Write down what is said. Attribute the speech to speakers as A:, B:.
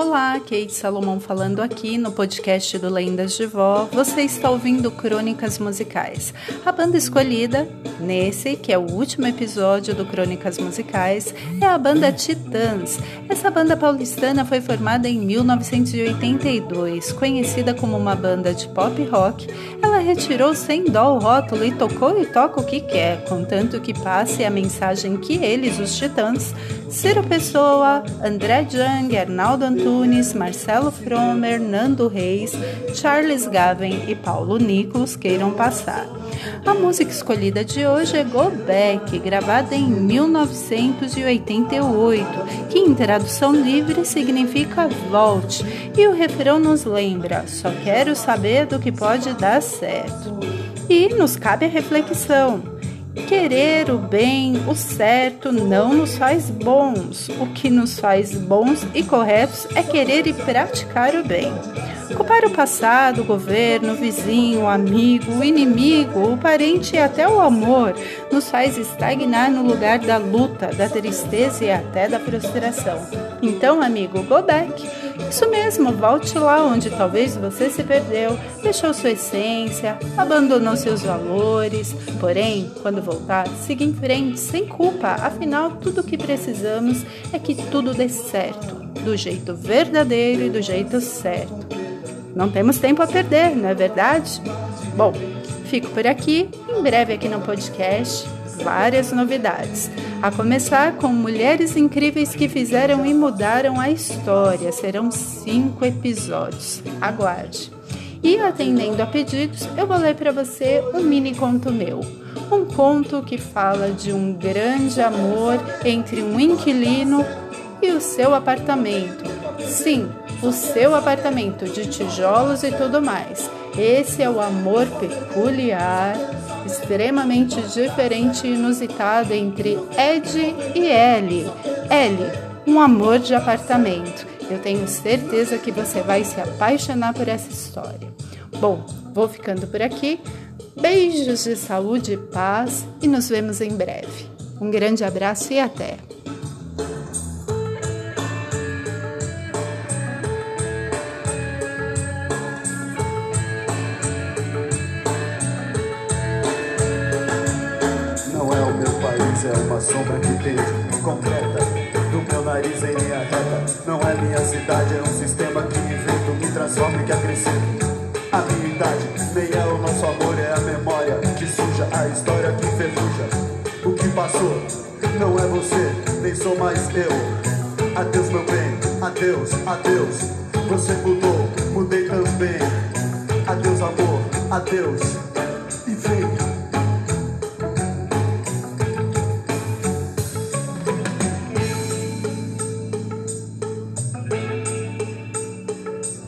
A: Olá, Kate Salomão falando aqui no podcast do Lendas de Vó. Você está ouvindo Crônicas Musicais. A banda escolhida nesse, que é o último episódio do Crônicas Musicais, é a banda Titãs. Essa banda paulistana foi formada em 1982, conhecida como uma banda de pop rock. Ela retirou sem dó o rótulo e tocou e toca o que quer, contanto que passe a mensagem que eles, os Titãs, Ciro Pessoa, André Jung, Arnaldo Antunes, Marcelo Fromer, Nando Reis, Charles Gaven e Paulo Nicolas queiram passar. A música escolhida de hoje é Go Back, gravada em 1988, que em tradução livre significa volte, e o refrão nos lembra: só quero saber do que pode dar certo. E nos cabe a reflexão. Querer o bem, o certo, não nos faz bons. O que nos faz bons e corretos é querer e praticar o bem. Culpar o passado, o governo, o vizinho, o amigo, o inimigo, o parente e até o amor nos faz estagnar no lugar da luta, da tristeza e até da frustração. Então, amigo, go back. Isso mesmo, volte lá onde talvez você se perdeu, deixou sua essência, abandonou seus valores. Porém, quando voltar, siga em frente, sem culpa. Afinal, tudo o que precisamos é que tudo dê certo, do jeito verdadeiro e do jeito certo. Não temos tempo a perder, não é verdade? Bom, fico por aqui, em breve aqui no podcast várias novidades. A começar com mulheres incríveis que fizeram e mudaram a história. Serão cinco episódios. Aguarde. E atendendo a pedidos, eu vou ler para você um mini conto meu. Um conto que fala de um grande amor entre um inquilino e o seu apartamento. Sim, o seu apartamento de tijolos e tudo mais. Esse é o amor peculiar, extremamente diferente e inusitado entre Ed e Ellie. Ellie, um amor de apartamento. Eu tenho certeza que você vai se apaixonar por essa história. Bom, vou ficando por aqui. Beijos de saúde e paz e nos vemos em breve. Um grande abraço e até!
B: É uma sombra que pende, concreta. Do meu nariz em linha reta. Não é minha cidade, é um sistema que invento Me transforma e que acrescento A minha idade, nem é o nosso amor É a memória que suja, a história que enferruja O que passou, não é você, nem sou mais eu. Adeus meu bem, adeus, adeus. Você mudou, mudei também. Adeus amor, adeus